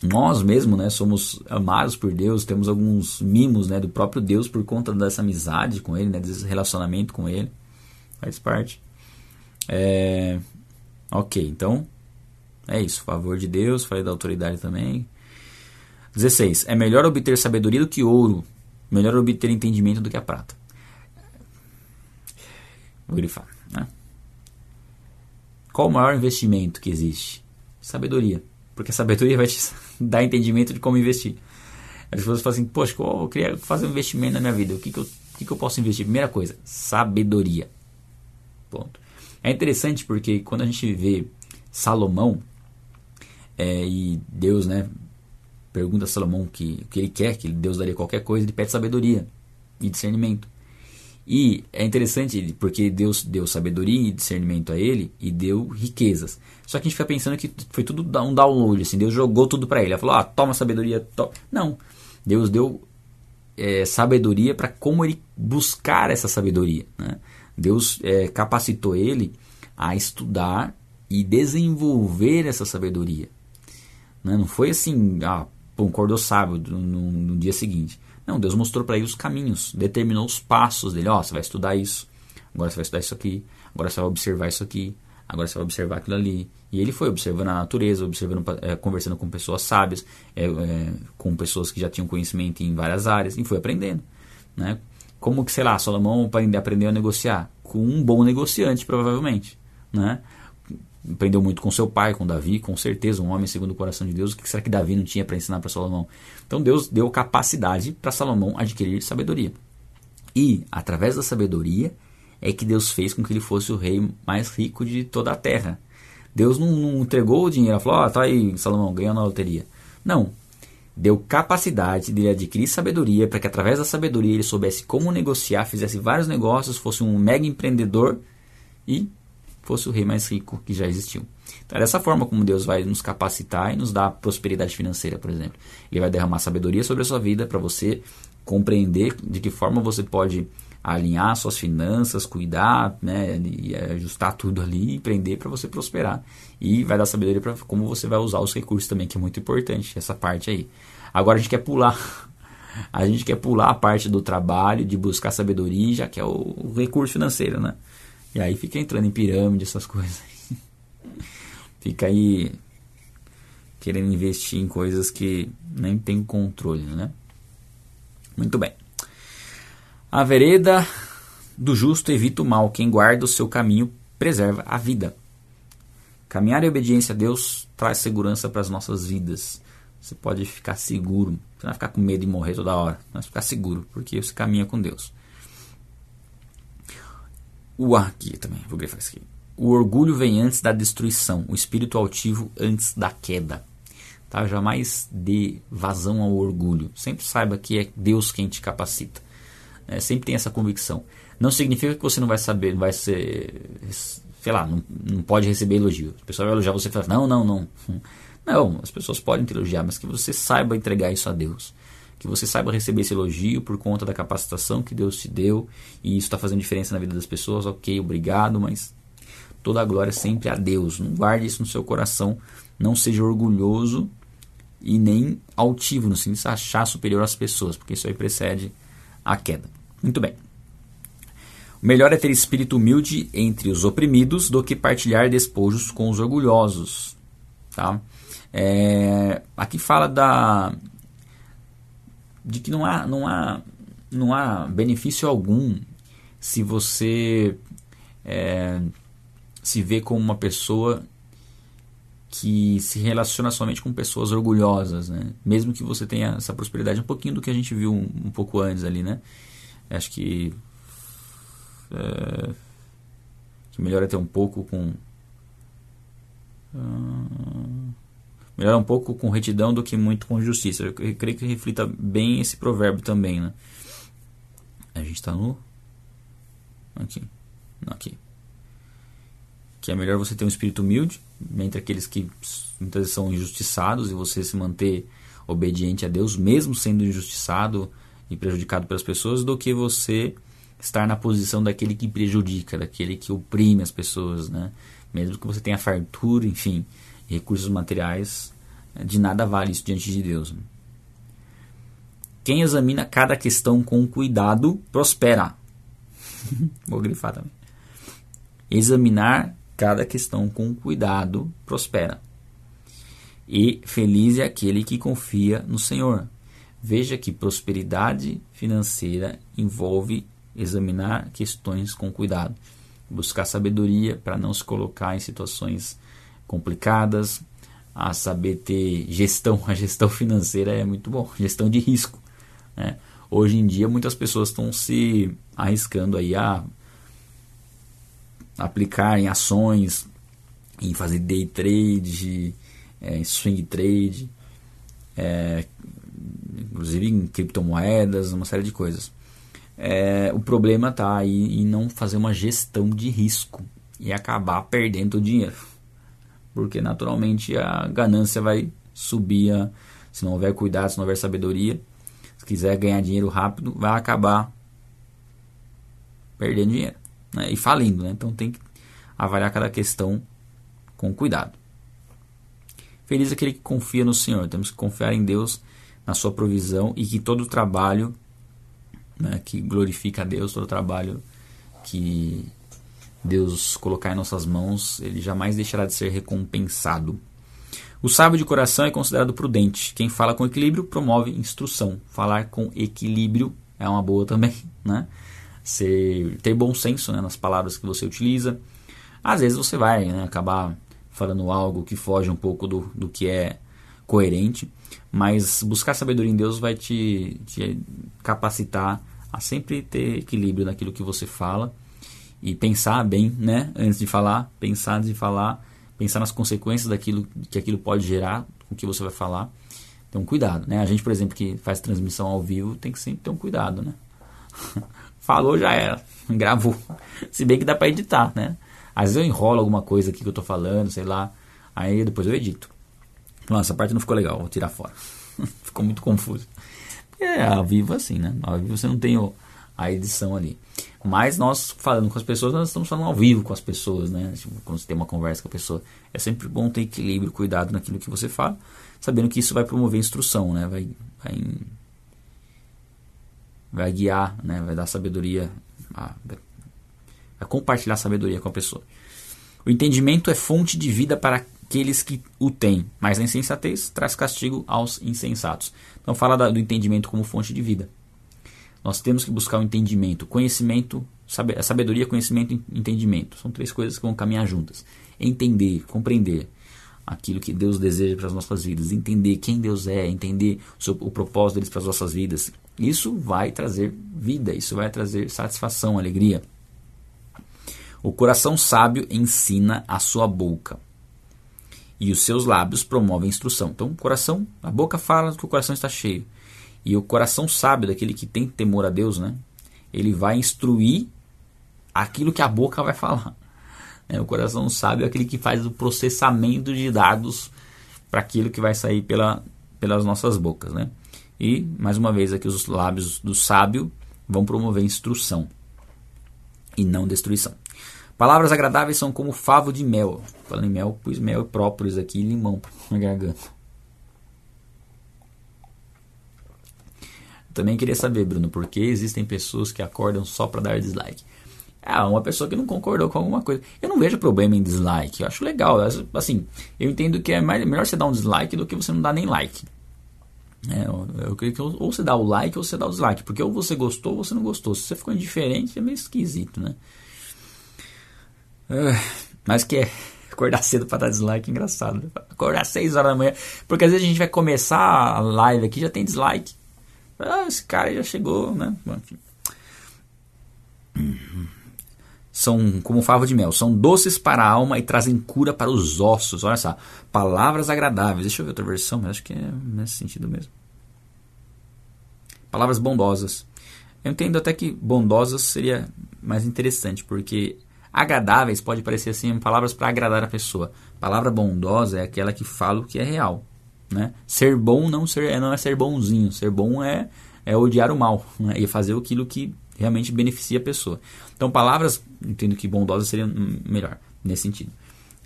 nós mesmo, né, somos amados por Deus, temos alguns mimos, né, do próprio Deus por conta dessa amizade com Ele, né, desse relacionamento com Ele, faz parte. É... Ok, então é isso. Favor de Deus, falei da autoridade também. 16. É melhor obter sabedoria do que ouro, melhor obter entendimento do que a prata. Vou grifar. Né? Qual o maior investimento que existe? Sabedoria. Porque a sabedoria vai te dar entendimento de como investir. As pessoas falam assim, poxa, eu queria fazer um investimento na minha vida. O que, que, eu, o que, que eu posso investir? Primeira coisa, sabedoria. Ponto. É interessante porque quando a gente vê Salomão é, e Deus, né, pergunta a Salomão que, o que ele quer, que Deus daria qualquer coisa, ele pede sabedoria e discernimento. E é interessante porque Deus deu sabedoria e discernimento a ele e deu riquezas. Só que a gente fica pensando que foi tudo um download, assim, Deus jogou tudo para ele. Ele falou: "Ah, toma sabedoria". Não. Deus deu é, sabedoria para como ele buscar essa sabedoria, né? Deus é, capacitou ele a estudar e desenvolver essa sabedoria. Né? Não foi assim, ah, pô, acordou sábio no, no dia seguinte. Não, Deus mostrou para ele os caminhos, determinou os passos dele. Ó, oh, você vai estudar isso, agora você vai estudar isso aqui, agora você vai observar isso aqui, agora você vai observar aquilo ali. E ele foi observando a natureza, observando, é, conversando com pessoas sábias, é, é, com pessoas que já tinham conhecimento em várias áreas, e foi aprendendo. Né? Como que, sei lá, Salomão aprendeu a negociar? Com um bom negociante, provavelmente. Né? Aprendeu muito com seu pai, com Davi, com certeza, um homem segundo o coração de Deus. O que será que Davi não tinha para ensinar para Salomão? Então Deus deu capacidade para Salomão adquirir sabedoria. E, através da sabedoria, é que Deus fez com que ele fosse o rei mais rico de toda a terra. Deus não, não entregou o dinheiro, falou: oh, tá aí, Salomão, ganhou na loteria. Não. deu capacidade de adquirir sabedoria para que através da sabedoria ele soubesse como negociar, fizesse vários negócios, fosse um mega empreendedor e fosse o rei mais rico que já existiu. Então é dessa forma como Deus vai nos capacitar e nos dar prosperidade financeira, por exemplo. Ele vai derramar sabedoria sobre a sua vida para você compreender de que forma você pode alinhar suas finanças, cuidar, né, e ajustar tudo ali, empreender para você prosperar. E vai dar sabedoria para como você vai usar os recursos também, que é muito importante essa parte aí. Agora a gente quer pular a gente quer pular a parte do trabalho, de buscar sabedoria, já que é o, recurso financeiro, né? E aí fica entrando em pirâmide, essas coisas. fica aí querendo investir em coisas que nem tem controle, né? Muito bem. A vereda do justo evita o mal, quem guarda o seu caminho preserva a vida. Caminhar em obediência a Deus traz segurança para as nossas vidas. Você pode ficar seguro, você não vai ficar com medo de morrer toda hora, mas ficar seguro, porque você caminha com Deus. O aqui também, vou grifar isso aqui. O orgulho vem antes da destruição, o espírito altivo antes da queda. Tá? Jamais dê vazão ao orgulho. Sempre saiba que é Deus quem te capacita. É, sempre tem essa convicção. Não significa que você não vai saber, não vai ser, sei lá, não, não pode receber elogio. O pessoal vai elogiar você e fala, não, não, não. Não, as pessoas podem te elogiar, mas que você saiba entregar isso a Deus. Que você saiba receber esse elogio por conta da capacitação que Deus te deu e isso está fazendo diferença na vida das pessoas. Ok, obrigado, mas toda a glória sempre a Deus. Não guarde isso no seu coração. Não seja orgulhoso e nem altivo, sentido de achar superior às pessoas, porque isso aí precede a queda. Muito bem. Melhor é ter espírito humilde entre os oprimidos do que partilhar despojos com os orgulhosos. Tá? É, aqui fala da de que não há, não há, não há benefício algum se você é, se vê como uma pessoa que se relaciona somente com pessoas orgulhosas, né? Mesmo que você tenha essa prosperidade, um pouquinho do que a gente viu um, um pouco antes ali, né? Acho que é, que é ter um pouco com uh, melhor um pouco com retidão do que muito com justiça. Eu, creio que reflita bem esse provérbio também, né? A gente está no aqui, não aqui que é melhor você ter um espírito humilde entre aqueles que muitas vezes são injustiçados e você se manter obediente a Deus, mesmo sendo injustiçado e prejudicado pelas pessoas, do que você estar na posição daquele que prejudica, daquele que oprime as pessoas, né? Mesmo que você tenha fartura, enfim, recursos materiais, de nada vale isso diante de Deus. Quem examina cada questão com cuidado prospera. Vou grifar também. Examinar cada questão com cuidado prospera. E feliz é aquele que confia no Senhor. Veja que prosperidade financeira envolve examinar questões com cuidado, buscar sabedoria para não se colocar em situações complicadas, a saber ter gestão. A gestão financeira é muito bom, gestão de risco. Né? Hoje em dia muitas pessoas estão se arriscando aí a aplicar em ações, em fazer day trade, é, swing trade, é, inclusive em criptomoedas, uma série de coisas. É, o problema está aí em não fazer uma gestão de risco e acabar perdendo o dinheiro. Porque naturalmente a ganância vai subir, a, se não houver cuidado, se não houver sabedoria. Se quiser ganhar dinheiro rápido, vai acabar perdendo dinheiro né, e falindo. Né? Então tem que avaliar cada questão com cuidado. Feliz aquele que confia no Senhor. Temos que confiar em Deus, na sua provisão e que todo trabalho né, que glorifica a Deus, todo trabalho que Deus colocar em nossas mãos, ele jamais deixará de ser recompensado. O sábio de coração é considerado prudente. Quem fala com equilíbrio promove instrução. Falar com equilíbrio é uma boa também, né? ser, ter bom senso né, nas palavras que você utiliza. Às vezes você vai né, acabar falando algo que foge um pouco do, do que é coerente, mas buscar sabedoria em Deus vai te, te capacitar a sempre ter equilíbrio naquilo que você fala e pensar bem, né, antes de falar, pensar antes de falar, pensar nas consequências daquilo que aquilo pode gerar, o que você vai falar, um cuidado, né? A gente, por exemplo, que faz transmissão ao vivo, tem que sempre ter um cuidado, né? Falou, já era. Gravou. Se bem que dá para editar, né? Às vezes eu enrolo alguma coisa aqui que eu tô falando, sei lá. Aí depois eu edito. Nossa, essa parte não ficou legal, vou tirar fora. ficou muito confuso. É, ao vivo assim, né? Ao vivo você não tem o, a edição ali. Mas nós falando com as pessoas, nós estamos falando ao vivo com as pessoas, né? Tipo, quando você tem uma conversa com a pessoa. É sempre bom ter equilíbrio, cuidado naquilo que você fala, sabendo que isso vai promover instrução, né? Vai, vai, vai guiar, né? Vai dar sabedoria, vai compartilhar sabedoria com a pessoa. O entendimento é fonte de vida para aqueles que o têm, mas a insensatez traz castigo aos insensatos. Então fala do entendimento como fonte de vida. Nós temos que buscar o entendimento, conhecimento, sabedoria, conhecimento e entendimento. São três coisas que vão caminhar juntas. Entender, compreender aquilo que Deus deseja para as nossas vidas, entender quem Deus é, entender o, propósito deles para as nossas vidas. Isso vai trazer vida, isso vai trazer satisfação, alegria. O coração sábio ensina a sua boca, e os seus lábios promovem instrução. Então, o coração, a boca fala que o coração está cheio. E o coração sábio, daquele que tem temor a Deus, né? Ele vai instruir aquilo que a boca vai falar. É, o coração sábio é aquele que faz o processamento de dados para aquilo que vai sair pela, pelas nossas bocas, né? E, mais uma vez, aqui os lábios do sábio vão promover instrução e não destruição. Palavras agradáveis são como favo de mel. Falando em mel, pus mel e própolis aqui e limão na garganta. Também queria saber, Bruno, por que existem pessoas que acordam só para dar dislike? Ah, uma pessoa que não concordou com alguma coisa. Eu não vejo problema em dislike. Eu acho legal. Assim, eu entendo que é mais, melhor você dar um dislike do que você não dar nem like. É, eu creio que ou você dá o like ou você dá o dislike. Porque ou você gostou ou você não gostou. Se você ficou indiferente, é meio esquisito, né? É, mas que é acordar cedo para dar dislike, engraçado. Né? Acordar 6 horas da manhã. Porque às vezes a gente vai começar a live aqui já tem dislike. Ah, esse cara já chegou, né? Enfim. São como favo de mel, são doces para a alma e trazem cura para os ossos. Olha só, palavras agradáveis. Deixa eu ver outra versão, mas acho que é nesse sentido mesmo. Palavras bondosas. Eu entendo até que bondosas seria mais interessante, porque agradáveis pode parecer assim palavras para agradar a pessoa. Palavra bondosa é aquela que fala o que é real. Né? Ser bom não, ser, é, não é ser bonzinho. Ser bom é, é odiar o mal né? e fazer aquilo que realmente beneficia a pessoa. Então, palavras, entendo que bondosas seria melhor nesse sentido.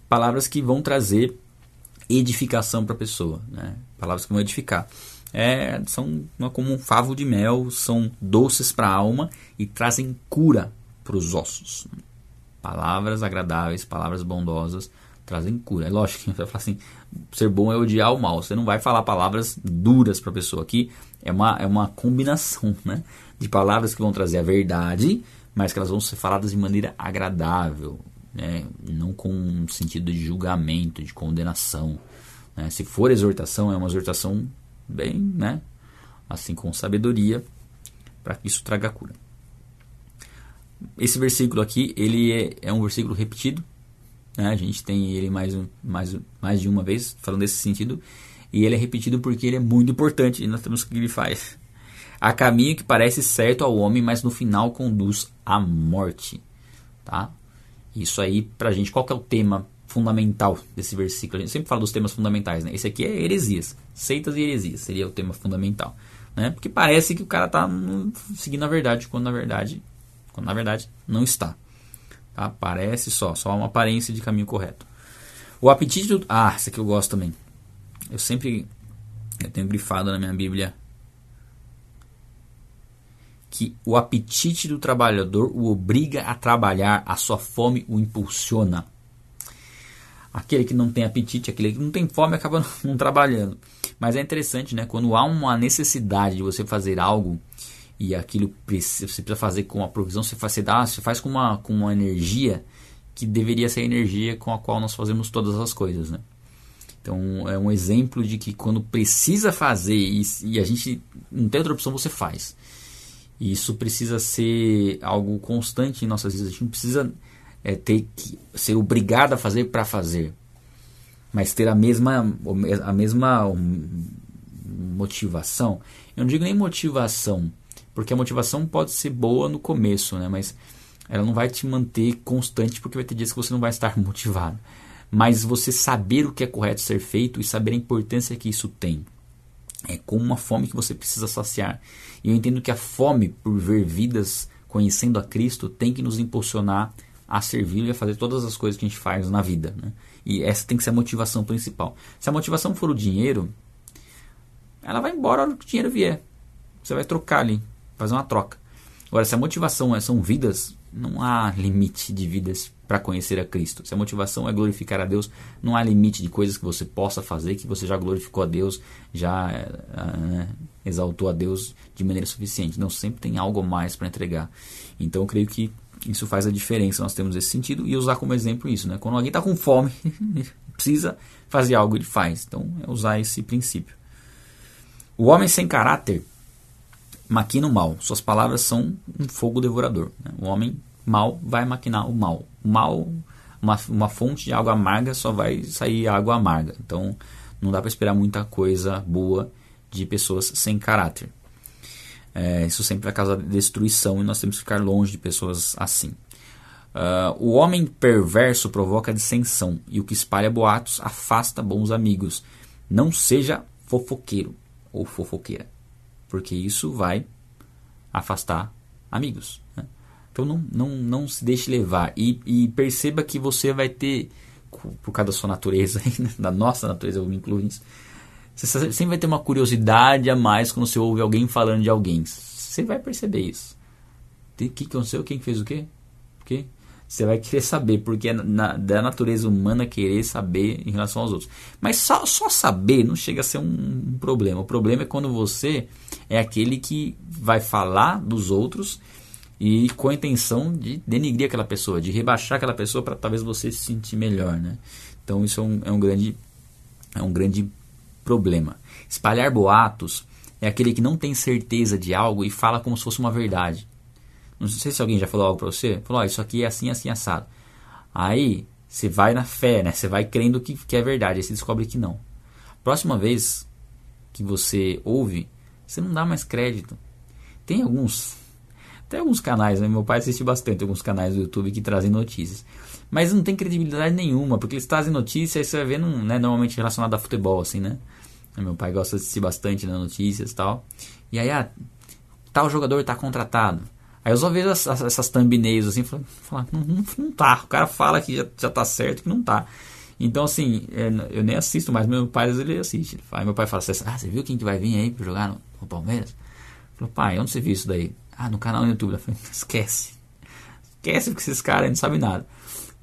Palavras que vão trazer edificação para a pessoa. Né? Palavras que vão edificar. É, são como um favo de mel, são doces para a alma e trazem cura para os ossos. Palavras agradáveis, palavras bondosas trazem cura. É lógico que você vai falar assim, ser bom é odiar o mal. Você não vai falar palavras duras para a pessoa aqui. É uma, é uma combinação né, de palavras que vão trazer a verdade, mas que elas vão ser faladas de maneira agradável, né, não com um sentido de julgamento, de condenação. Né. Se for exortação, é uma exortação bem, né, assim com sabedoria, para que isso traga cura. Esse versículo aqui, ele é, é um versículo repetido né? A gente tem ele mais, mais, mais de uma vez falando nesse sentido. E ele é repetido porque ele é muito importante e nós temos que ele faz. Há caminho que parece certo ao homem, mas no final conduz à morte. Tá? Isso aí, pra gente, qual que é o tema fundamental desse versículo? A gente sempre fala dos temas fundamentais, né? Esse aqui é heresias. Seitas e heresias seria o tema fundamental. Né? Porque parece que o cara está seguindo a verdade, quando na verdade, quando na verdade não está. Tá? Parece só, só uma aparência de caminho correto. O apetite do... Ah, esse aqui eu gosto também. Eu sempre eu tenho grifado na minha Bíblia que o apetite do trabalhador o obriga a trabalhar, a sua fome o impulsiona. Aquele que não tem apetite, aquele que não tem fome acaba não trabalhando. Mas é interessante, né? Quando há uma necessidade de você fazer algo e aquilo precisa, você precisa fazer com a provisão, você faz, você dá, você faz com, uma, com uma energia que deveria ser a energia com a qual nós fazemos todas as coisas, né? Então é um exemplo de que quando precisa fazer e, e a gente não tem outra opção, você faz. E isso precisa ser algo constante em nossas vidas. A gente não precisa é, ter que ser obrigado a fazer para fazer, mas ter a mesma, a mesma motivação, eu não digo nem motivação, porque a motivação pode ser boa no começo, né? mas ela não vai te manter constante porque vai ter dias que você não vai estar motivado. Mas você saber o que é correto ser feito e saber a importância que isso tem. É como uma fome que você precisa saciar. E eu entendo que a fome por ver vidas conhecendo a Cristo tem que nos impulsionar a servir e a fazer todas as coisas que a gente faz na vida. Né? E essa tem que ser a motivação principal. Se a motivação for o dinheiro, ela vai embora a hora que o dinheiro vier. Você vai trocar ali, fazer uma troca. Agora, se a motivação é, são vidas, não há limite de vidas para conhecer a Cristo. Se a motivação é glorificar a Deus, não há limite de coisas que você possa fazer, que você já glorificou a Deus, já uh, exaltou a Deus de maneira suficiente. Não, sempre tem algo mais para entregar. Então eu creio que isso faz a diferença, nós temos esse sentido e usar como exemplo isso. Né? Quando alguém está com fome, precisa fazer algo, ele faz. Então é usar esse princípio. O homem sem caráter maquina o mal. Suas palavras são um fogo devorador. Né? O homem mal vai maquinar o mal. O mal, uma, uma fonte de água amarga só vai sair água amarga. Então não dá para esperar muita coisa boa de pessoas sem caráter. É, isso sempre vai causar destruição e nós temos que ficar longe de pessoas assim. Uh, o homem perverso provoca dissensão e o que espalha boatos afasta bons amigos. Não seja fofoqueiro ou fofoqueira, porque isso vai afastar amigos. Né? Então não, não, não se deixe levar e, e, perceba que você vai ter, por causa da sua natureza, né? da nossa natureza, eu me incluo nisso, você sempre vai ter uma curiosidade a mais quando você ouve alguém falando de alguém. Você vai perceber isso. O que, aconteceu? Quem fez o quê? O quê? Você vai querer saber, porque é na, da natureza humana querer saber em relação aos outros. Mas só, só saber não chega a ser um, um problema. O problema é quando você é aquele que vai falar dos outros e com a intenção de denigrir aquela pessoa, de rebaixar aquela pessoa para talvez você se sentir melhor, né? Então isso é um, é um grande é um grande problema. Espalhar boatos é aquele que não tem certeza de algo e fala como se fosse uma verdade. Não sei se alguém já falou algo para você. Falou, isso aqui é assim, assim, assado. Aí você vai na fé, né? Você vai crendo que, que é verdade. Aí você descobre que não. Próxima vez que você ouve, você não dá mais crédito. Tem alguns tem alguns canais, né? meu pai assiste bastante alguns canais do YouTube que trazem notícias. Mas não tem credibilidade nenhuma, porque eles trazem notícias você vai ver, né, normalmente relacionado a futebol, assim, né? Meu pai gosta de assistir bastante né, notícias e tal. E aí, ah, tal jogador está contratado. Aí eu só vejo essas, essas thumbnails assim, falar, não, não, não, tá. O cara fala que já, já tá certo que não tá. Então, assim, é, eu nem assisto mais, meu pai ele assiste. Aí meu pai fala assim, ah, você viu quem que vai vir aí para jogar no, no Palmeiras? Eu falo, pai, onde você viu isso daí? Ah, no canal no YouTube. Eu falei, esquece. Esquece porque esses caras não sabem nada.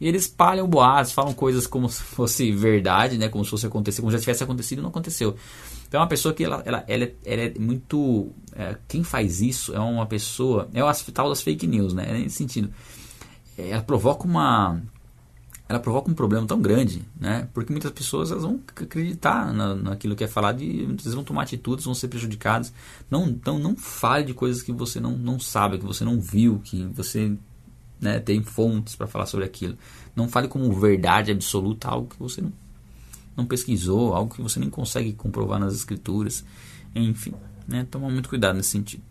E eles espalham boatos, falam coisas como se fosse verdade, né? Como se fosse acontecer, como já tivesse acontecido e não aconteceu. Então é uma pessoa que ela, ela, ela, é, ela é muito. É, quem faz isso é uma pessoa. É o tal das fake news, né? É nesse sentido. É, ela provoca uma. Ela provoca um problema tão grande, né? Porque muitas pessoas elas vão acreditar na, naquilo que é falado e muitas vezes vão tomar atitudes, vão ser prejudicadas. Não, então não fale de coisas que você não, não sabe, que você não viu, que você né, tem fontes para falar sobre aquilo. Não fale como verdade absoluta algo que você não, não pesquisou, algo que você nem consegue comprovar nas escrituras. Enfim, né, toma muito cuidado nesse sentido.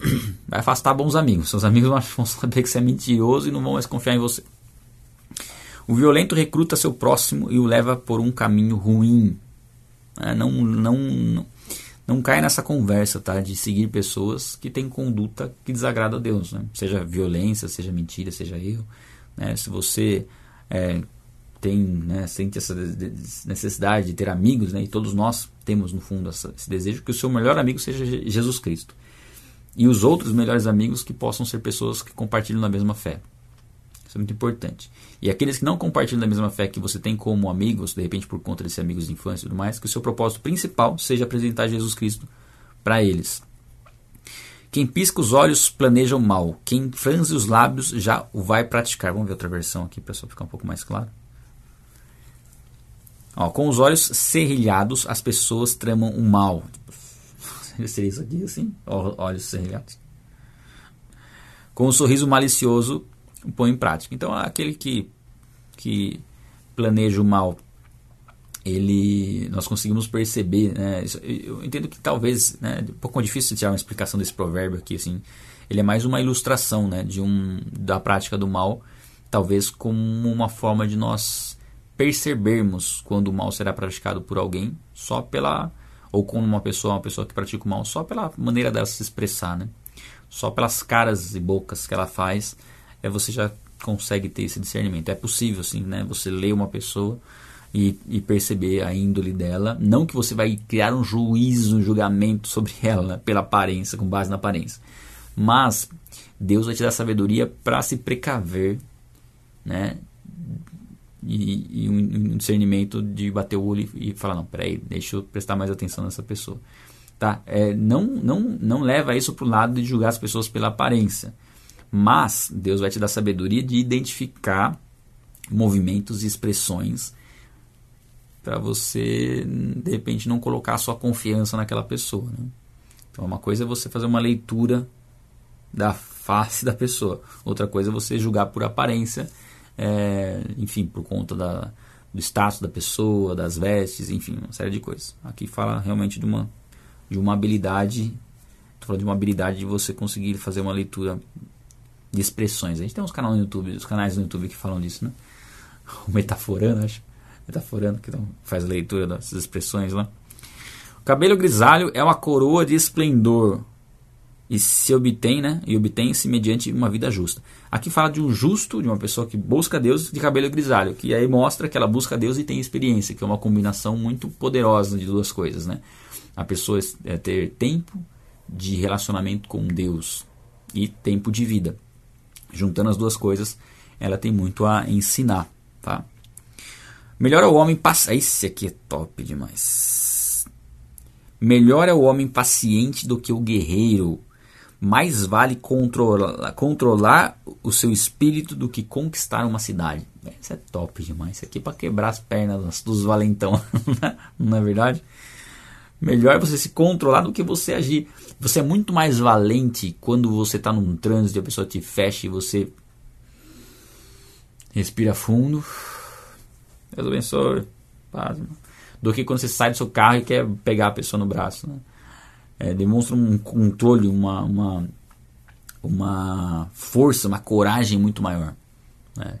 Vai afastar bons amigos. Seus amigos vão saber que você é mentiroso e não vão mais confiar em você. O violento recruta seu próximo e o leva por um caminho ruim. É, não, não, não, não cai nessa conversa, tá? De seguir pessoas que têm conduta que desagrada a Deus, né? Seja violência, seja mentira, seja erro. Né? Se você é, tem, né, sente essa necessidade de ter amigos, né? E todos nós temos no fundo essa, esse desejo que o seu melhor amigo seja Jesus Cristo. E os outros melhores amigos que possam ser pessoas que compartilham na mesma fé. Isso é muito importante. E aqueles que não compartilham da mesma fé que você tem como amigos, de repente por conta desses amigos de infância e tudo mais, que o seu propósito principal seja apresentar Jesus Cristo para eles. Quem pisca os olhos planeja o mal. Quem franze os lábios já o vai praticar. Vamos ver outra versão aqui para só ficar um pouco mais claro. Ó, com os olhos serrilhados, as pessoas tramam o mal. Seria isso aqui assim? Olhos serrilhados. Com um sorriso malicioso, põe em prática. Então, aquele que, que planeja o mal ele nós conseguimos perceber, né? Eu entendo que talvez, né, um pouco difícil tirar uma explicação desse provérbio aqui, assim. Ele é mais uma ilustração, né, de um da prática do mal, talvez como uma forma de nós percebermos quando o mal será praticado por alguém só pela ou com uma pessoa, uma pessoa que pratica o mal só pela maneira dela se expressar, né? Só pelas caras e bocas que ela faz, é você já consegue ter esse discernimento. É possível, sim, né? Você ler uma pessoa e, e, perceber a índole dela. Não que você vai criar um juízo, um julgamento sobre ela pela aparência, com base na aparência. Mas Deus vai te dar sabedoria para se precaver, né? E, e um, discernimento de bater o olho e, falar, não, peraí, deixa eu prestar mais atenção nessa pessoa. Tá? É, não, não, não leva isso para o lado de julgar as pessoas pela aparência. Mas Deus vai te dar sabedoria de identificar movimentos e expressões para você, de repente, não colocar a sua confiança naquela pessoa. Né? Então, uma coisa é você fazer uma leitura da face da pessoa, outra coisa é você julgar por aparência, é, enfim, por conta da, do status da pessoa, das vestes, enfim, uma série de coisas. Aqui fala realmente de uma, de uma habilidade, estou falando de uma habilidade de você conseguir fazer uma leitura de expressões. A gente tem uns canais no YouTube, os canais no YouTube que falam disso, né? O Metaforando, acho metaforando, que faz leitura dessas expressões lá. O cabelo grisalho é uma coroa de esplendor e se obtém, né? E obtém-se mediante uma vida justa. Aqui fala de um justo, de uma pessoa que busca Deus de cabelo grisalho, que aí mostra que ela busca Deus e tem experiência, que é uma combinação muito poderosa de duas coisas, né? A pessoa é ter tempo de relacionamento com Deus e tempo de vida. Juntando as duas coisas, ela tem muito a ensinar, tá? Melhor é o homem paciente. Esse aqui é top demais. Melhor é o homem paciente do que o guerreiro. Mais vale controlar, o seu espírito do que conquistar uma cidade. Isso é top demais. Isso aqui é para quebrar as pernas dos valentão. Não é verdade? Melhor é você se controlar do que você agir. Você é muito mais valente quando você está num trânsito e a pessoa te fecha e você respira fundo Deus abençoe. Paz, do que quando você sai do seu carro e quer pegar a pessoa no braço. Né? É, demonstra um controle, uma, uma, uma força, uma coragem muito maior. Né?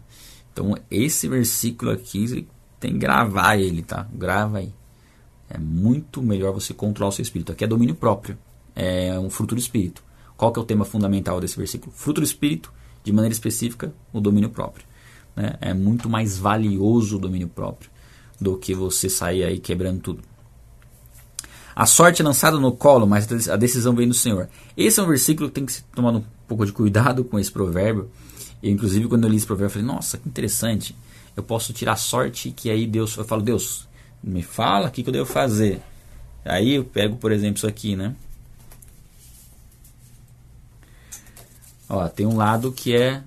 Então, esse versículo aqui tem que gravar ele, tá? Grava aí. É muito melhor você controlar o seu espírito. Aqui é domínio próprio. É um fruto do espírito. Qual que é o tema fundamental desse versículo? Fruto do espírito, de maneira específica, o domínio próprio. Né? É muito mais valioso o domínio próprio do que você sair aí quebrando tudo. A sorte é lançada no colo, mas a decisão vem do Senhor. Esse é um versículo que tem que se tomar um pouco de cuidado com esse provérbio. Eu, inclusive, quando eu li esse provérbio, eu falei, nossa, que interessante. Eu posso tirar sorte que aí Deus... Eu falo, Deus, me fala o que, que eu devo fazer. Aí eu pego, por exemplo, isso aqui, né? Ó, tem um lado que é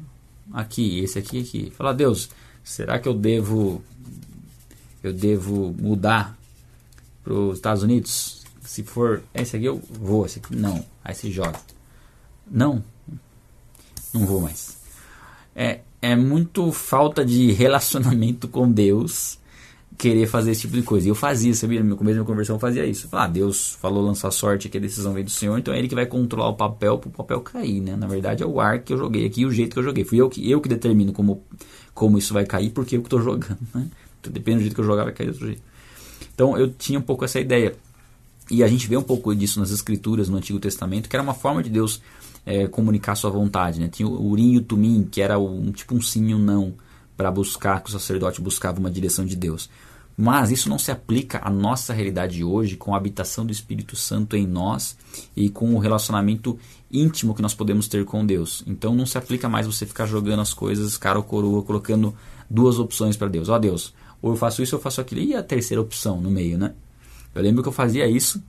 aqui, esse aqui aqui. Fala, Deus, será que eu devo eu devo mudar para os Estados Unidos? Se for esse aqui eu vou, esse aqui não. Aí se joga. Não, não vou mais. É, é muito falta de relacionamento com Deus querer fazer esse tipo de coisa. E eu fazia, sabia? No começo da minha conversão eu fazia isso. Ah, Deus falou lançar sorte, que a decisão veio do Senhor, então é Ele que vai controlar o papel para o papel cair, né? Na verdade é o ar que eu joguei aqui o jeito que eu joguei. Fui eu que, eu que determino como, como isso vai cair, porque eu que estou jogando, né? Então, depende do jeito que eu jogar, vai cair do outro jeito. Então eu tinha um pouco essa ideia. E a gente vê um pouco disso nas escrituras, no Antigo Testamento, que era uma forma de Deus é, comunicar sua vontade, né? Tinha o Urim e o Tumim, que era um, tipo um sim e um não para buscar, que o sacerdote buscava uma direção de Deus. Mas isso não se aplica à nossa realidade hoje, com a habitação do Espírito Santo em nós e com o relacionamento íntimo que nós podemos ter com Deus. Então não se aplica mais você ficar jogando as coisas cara ou coroa, colocando duas opções para Deus. Ó oh, Deus, ou eu faço isso ou eu faço aquilo. E a terceira opção no meio, né? Eu lembro que eu fazia isso.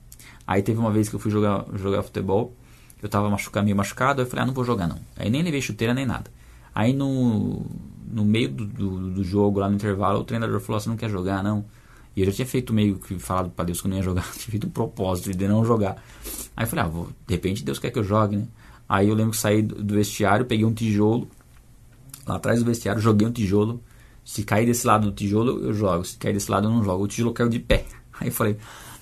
Aí teve uma vez que eu fui jogar, jogar futebol, eu estava machucado, meio machucado, eu falei, ah, não vou jogar não. Aí nem levei chuteira nem nada. Aí no, no meio do, do, do, jogo, lá no intervalo, o treinador falou: Você não quer jogar, não? E eu já tinha feito meio que falado para Deus que eu não ia jogar, tinha feito um propósito de não jogar. Aí eu falei: ah, vou, de repente Deus quer que eu jogue, né? Aí eu lembro que saí do, do vestiário, peguei um tijolo, lá atrás do vestiário, joguei um tijolo Se cair desse lado do tijolo, eu jogo. Se cair desse lado, eu não jogo. O tijolo caiu de pé. Aí eu falei,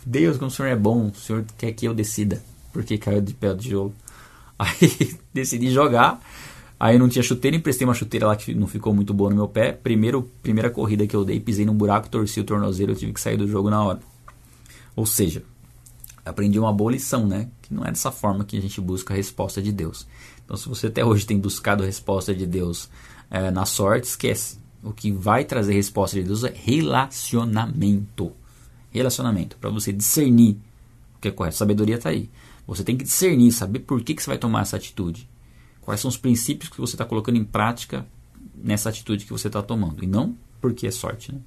Deus, como o senhor é bom, o senhor quer que eu decida. Porque caiu de pé o tijolo. Aí decidi jogar. Aí não tinha chuteira, emprestei uma chuteira lá que não ficou muito boa no meu pé. Primeiro, primeira corrida que eu dei, pisei num buraco, torci o tornozelo, eu tive que sair do jogo na hora. Ou seja, aprendi uma boa lição, né? Que não é dessa forma que a gente busca a resposta de Deus. Então, se você até hoje tem buscado a resposta de Deus é, na sorte, esquece. O que vai trazer resposta de Deus é relacionamento. Relacionamento, para você discernir o que é correto. Sabedoria está aí. Você tem que discernir, saber por que, que você vai tomar essa atitude. Quais são os princípios que você está colocando em prática nessa atitude que você está tomando. E não porque é sorte. Né?